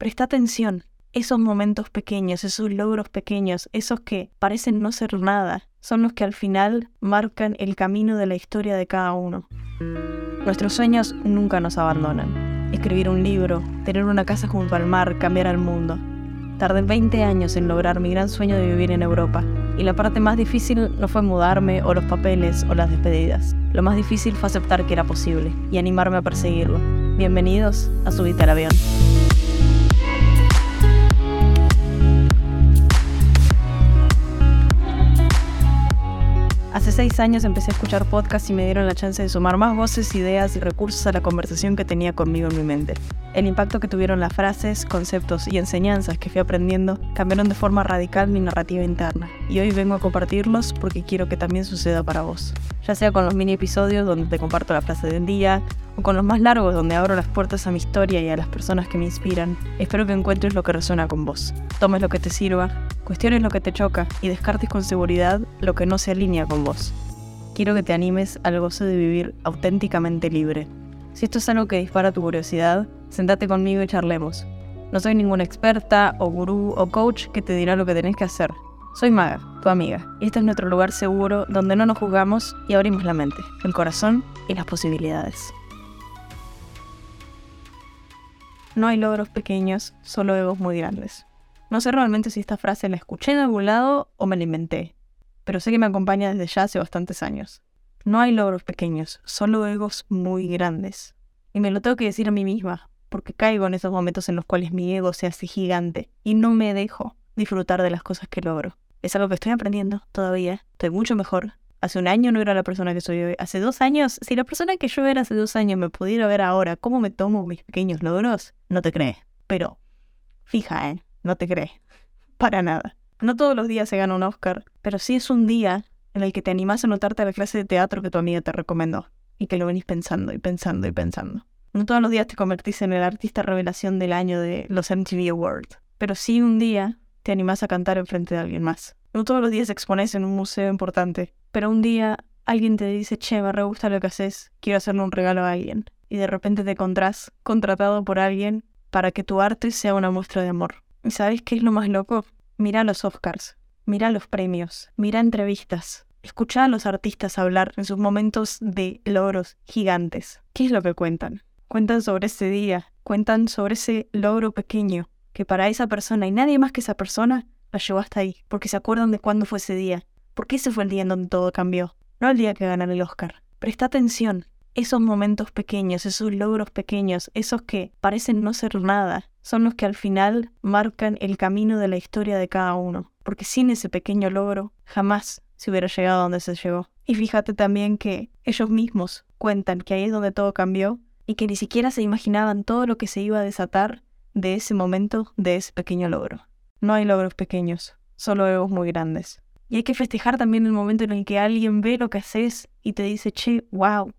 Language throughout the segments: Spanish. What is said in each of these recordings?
Presta atención. Esos momentos pequeños, esos logros pequeños, esos que parecen no ser nada, son los que al final marcan el camino de la historia de cada uno. Nuestros sueños nunca nos abandonan. Escribir un libro, tener una casa junto al mar, cambiar al mundo. Tardé 20 años en lograr mi gran sueño de vivir en Europa, y la parte más difícil no fue mudarme o los papeles o las despedidas. Lo más difícil fue aceptar que era posible y animarme a perseguirlo. Bienvenidos a Subite al Avión. Hace seis años empecé a escuchar podcasts y me dieron la chance de sumar más voces, ideas y recursos a la conversación que tenía conmigo en mi mente. El impacto que tuvieron las frases, conceptos y enseñanzas que fui aprendiendo cambiaron de forma radical mi narrativa interna, y hoy vengo a compartirlos porque quiero que también suceda para vos. Sea con los mini episodios donde te comparto la frase del día, o con los más largos donde abro las puertas a mi historia y a las personas que me inspiran, espero que encuentres lo que resuena con vos. Tomes lo que te sirva, cuestiones lo que te choca y descartes con seguridad lo que no se alinea con vos. Quiero que te animes al gozo de vivir auténticamente libre. Si esto es algo que dispara tu curiosidad, sentate conmigo y charlemos. No soy ninguna experta o gurú o coach que te dirá lo que tenés que hacer. Soy Maga, tu amiga, y este es nuestro lugar seguro donde no nos juzgamos y abrimos la mente, el corazón y las posibilidades. No hay logros pequeños, solo egos muy grandes. No sé realmente si esta frase la escuché en algún lado o me la inventé, pero sé que me acompaña desde ya hace bastantes años. No hay logros pequeños, solo egos muy grandes. Y me lo tengo que decir a mí misma, porque caigo en esos momentos en los cuales mi ego se hace gigante y no me dejo disfrutar de las cosas que logro. Es algo que estoy aprendiendo todavía, estoy mucho mejor. Hace un año no era la persona que soy hoy. Hace dos años, si la persona que yo era hace dos años me pudiera ver ahora, ¿cómo me tomo mis pequeños logros? No te crees. Pero, fija, ¿eh? no te crees. Para nada. No todos los días se gana un Oscar, pero sí es un día en el que te animas a notarte a la clase de teatro que tu amiga te recomendó y que lo venís pensando y pensando y pensando. No todos los días te convertís en el artista revelación del año de los MTV Awards, pero sí un día te animás a cantar en frente de alguien más. No todos los días expones en un museo importante, pero un día alguien te dice, che, me re gusta lo que haces, quiero hacerle un regalo a alguien. Y de repente te encontrás contratado por alguien para que tu arte sea una muestra de amor. ¿Y sabes qué es lo más loco? Mira los Oscars, mira los premios, mira entrevistas, escucha a los artistas hablar en sus momentos de logros gigantes. ¿Qué es lo que cuentan? Cuentan sobre ese día, cuentan sobre ese logro pequeño que para esa persona y nadie más que esa persona la llevó hasta ahí, porque se acuerdan de cuándo fue ese día, porque ese fue el día en donde todo cambió, no el día que ganan el Oscar. Presta atención, esos momentos pequeños, esos logros pequeños, esos que parecen no ser nada, son los que al final marcan el camino de la historia de cada uno, porque sin ese pequeño logro jamás se hubiera llegado a donde se llegó. Y fíjate también que ellos mismos cuentan que ahí es donde todo cambió y que ni siquiera se imaginaban todo lo que se iba a desatar de ese momento, de ese pequeño logro. No hay logros pequeños, solo egos muy grandes. Y hay que festejar también el momento en el que alguien ve lo que haces y te dice, che, wow,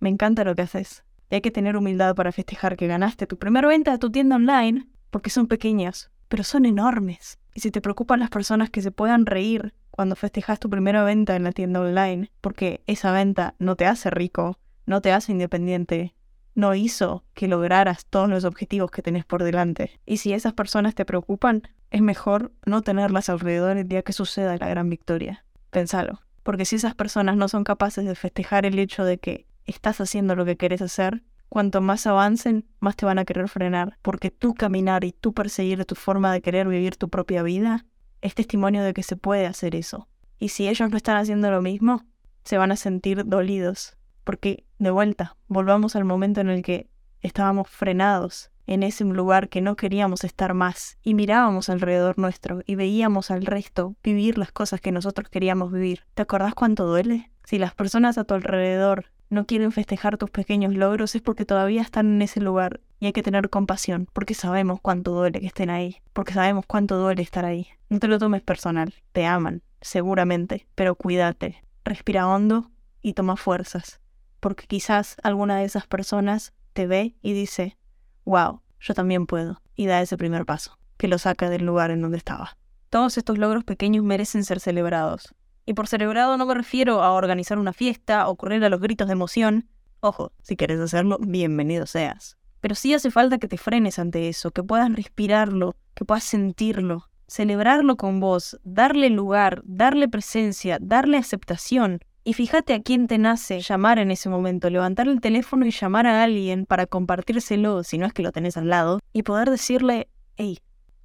me encanta lo que haces. Y hay que tener humildad para festejar que ganaste tu primera venta de tu tienda online, porque son pequeñas, pero son enormes. Y si te preocupan las personas que se puedan reír cuando festejas tu primera venta en la tienda online, porque esa venta no te hace rico, no te hace independiente, no hizo que lograras todos los objetivos que tenés por delante. Y si esas personas te preocupan, es mejor no tenerlas alrededor el día que suceda la gran victoria. Pensalo. Porque si esas personas no son capaces de festejar el hecho de que estás haciendo lo que querés hacer, cuanto más avancen, más te van a querer frenar, porque tú caminar y tú perseguir tu forma de querer vivir tu propia vida es testimonio de que se puede hacer eso. Y si ellos no están haciendo lo mismo, se van a sentir dolidos, porque de vuelta, volvamos al momento en el que estábamos frenados en ese lugar que no queríamos estar más y mirábamos alrededor nuestro y veíamos al resto vivir las cosas que nosotros queríamos vivir. ¿Te acordás cuánto duele? Si las personas a tu alrededor no quieren festejar tus pequeños logros es porque todavía están en ese lugar y hay que tener compasión, porque sabemos cuánto duele que estén ahí, porque sabemos cuánto duele estar ahí. No te lo tomes personal, te aman, seguramente, pero cuídate, respira hondo y toma fuerzas, porque quizás alguna de esas personas te ve y dice, wow, yo también puedo, y da ese primer paso, que lo saca del lugar en donde estaba. Todos estos logros pequeños merecen ser celebrados, y por celebrado no me refiero a organizar una fiesta o correr a los gritos de emoción. Ojo, si quieres hacerlo, bienvenido seas. Pero sí hace falta que te frenes ante eso, que puedas respirarlo, que puedas sentirlo, celebrarlo con vos, darle lugar, darle presencia, darle aceptación. Y fíjate a quién te nace llamar en ese momento, levantar el teléfono y llamar a alguien para compartírselo, si no es que lo tenés al lado, y poder decirle, hey,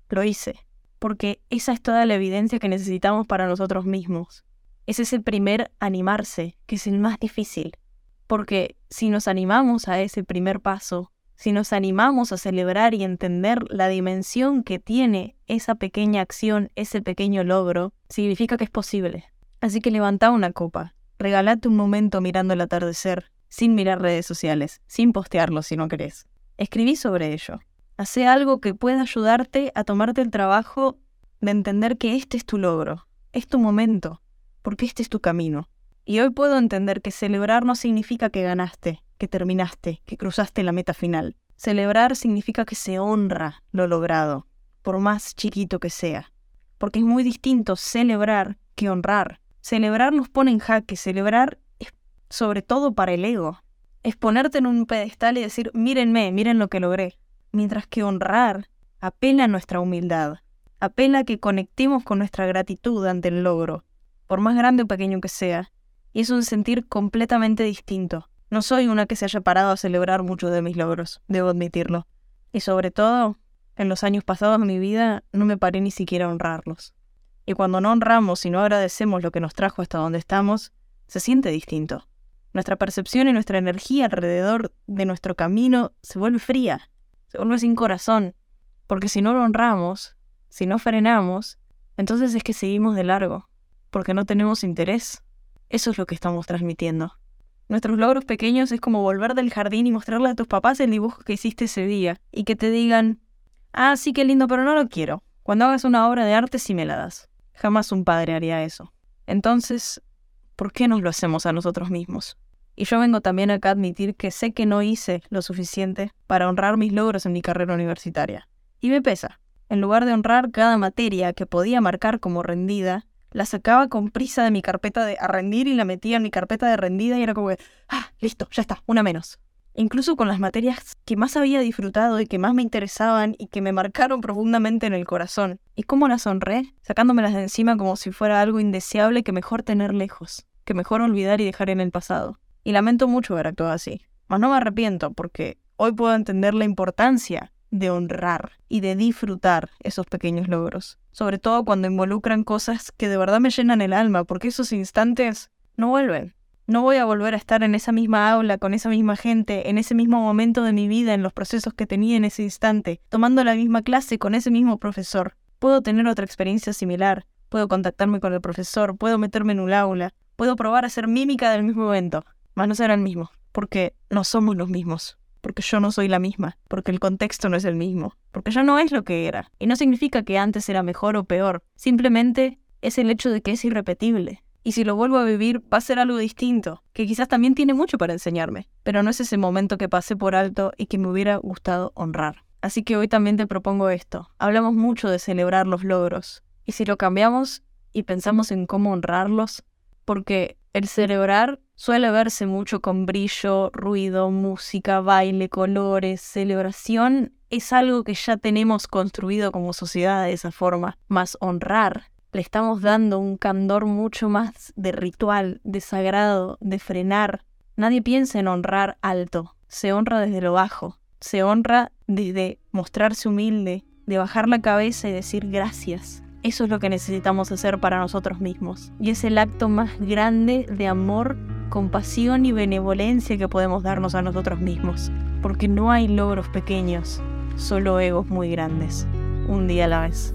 lo hice. Porque esa es toda la evidencia que necesitamos para nosotros mismos. Ese es el primer animarse, que es el más difícil. Porque si nos animamos a ese primer paso, si nos animamos a celebrar y entender la dimensión que tiene esa pequeña acción, ese pequeño logro, significa que es posible. Así que levanta una copa, regalate un momento mirando el atardecer, sin mirar redes sociales, sin postearlo si no querés. Escribí sobre ello. Hacé algo que pueda ayudarte a tomarte el trabajo de entender que este es tu logro, es tu momento, porque este es tu camino. Y hoy puedo entender que celebrar no significa que ganaste, que terminaste, que cruzaste la meta final. Celebrar significa que se honra lo logrado, por más chiquito que sea. Porque es muy distinto celebrar que honrar. Celebrar nos pone en jaque, celebrar es sobre todo para el ego. Es ponerte en un pedestal y decir, mírenme, miren lo que logré. Mientras que honrar apela a nuestra humildad, apela a que conectemos con nuestra gratitud ante el logro, por más grande o pequeño que sea. Y es un sentir completamente distinto. No soy una que se haya parado a celebrar muchos de mis logros, debo admitirlo. Y sobre todo, en los años pasados de mi vida no me paré ni siquiera a honrarlos. Y cuando no honramos y no agradecemos lo que nos trajo hasta donde estamos, se siente distinto. Nuestra percepción y nuestra energía alrededor de nuestro camino se vuelve fría, se vuelve sin corazón, porque si no lo honramos, si no frenamos, entonces es que seguimos de largo, porque no tenemos interés. Eso es lo que estamos transmitiendo. Nuestros logros pequeños es como volver del jardín y mostrarle a tus papás el dibujo que hiciste ese día y que te digan, ah, sí, qué lindo, pero no lo quiero. Cuando hagas una obra de arte sí me la das. Jamás un padre haría eso. Entonces, ¿por qué nos lo hacemos a nosotros mismos? Y yo vengo también acá a admitir que sé que no hice lo suficiente para honrar mis logros en mi carrera universitaria. Y me pesa. En lugar de honrar cada materia que podía marcar como rendida, la sacaba con prisa de mi carpeta de a rendir y la metía en mi carpeta de rendida y era como que, ah, listo, ya está, una menos. Incluso con las materias que más había disfrutado y que más me interesaban y que me marcaron profundamente en el corazón. ¿Y cómo las honré? Sacándomelas de encima como si fuera algo indeseable que mejor tener lejos, que mejor olvidar y dejar en el pasado. Y lamento mucho haber actuado así. Mas no me arrepiento porque hoy puedo entender la importancia de honrar y de disfrutar esos pequeños logros. Sobre todo cuando involucran cosas que de verdad me llenan el alma, porque esos instantes no vuelven. No voy a volver a estar en esa misma aula, con esa misma gente, en ese mismo momento de mi vida, en los procesos que tenía en ese instante, tomando la misma clase con ese mismo profesor. Puedo tener otra experiencia similar, puedo contactarme con el profesor, puedo meterme en un aula, puedo probar a hacer mímica del mismo evento, mas no será el mismo, porque no somos los mismos porque yo no soy la misma, porque el contexto no es el mismo, porque ya no es lo que era. Y no significa que antes era mejor o peor, simplemente es el hecho de que es irrepetible. Y si lo vuelvo a vivir, va a ser algo distinto, que quizás también tiene mucho para enseñarme, pero no es ese momento que pasé por alto y que me hubiera gustado honrar. Así que hoy también te propongo esto. Hablamos mucho de celebrar los logros, y si lo cambiamos y pensamos en cómo honrarlos, porque el celebrar suele verse mucho con brillo, ruido, música, baile, colores, celebración. Es algo que ya tenemos construido como sociedad de esa forma. Más honrar, le estamos dando un candor mucho más de ritual, de sagrado, de frenar. Nadie piensa en honrar alto, se honra desde lo bajo, se honra desde mostrarse humilde, de bajar la cabeza y decir gracias, eso es lo que necesitamos hacer para nosotros mismos. Y es el acto más grande de amor, compasión y benevolencia que podemos darnos a nosotros mismos. Porque no hay logros pequeños, solo egos muy grandes. Un día a la vez.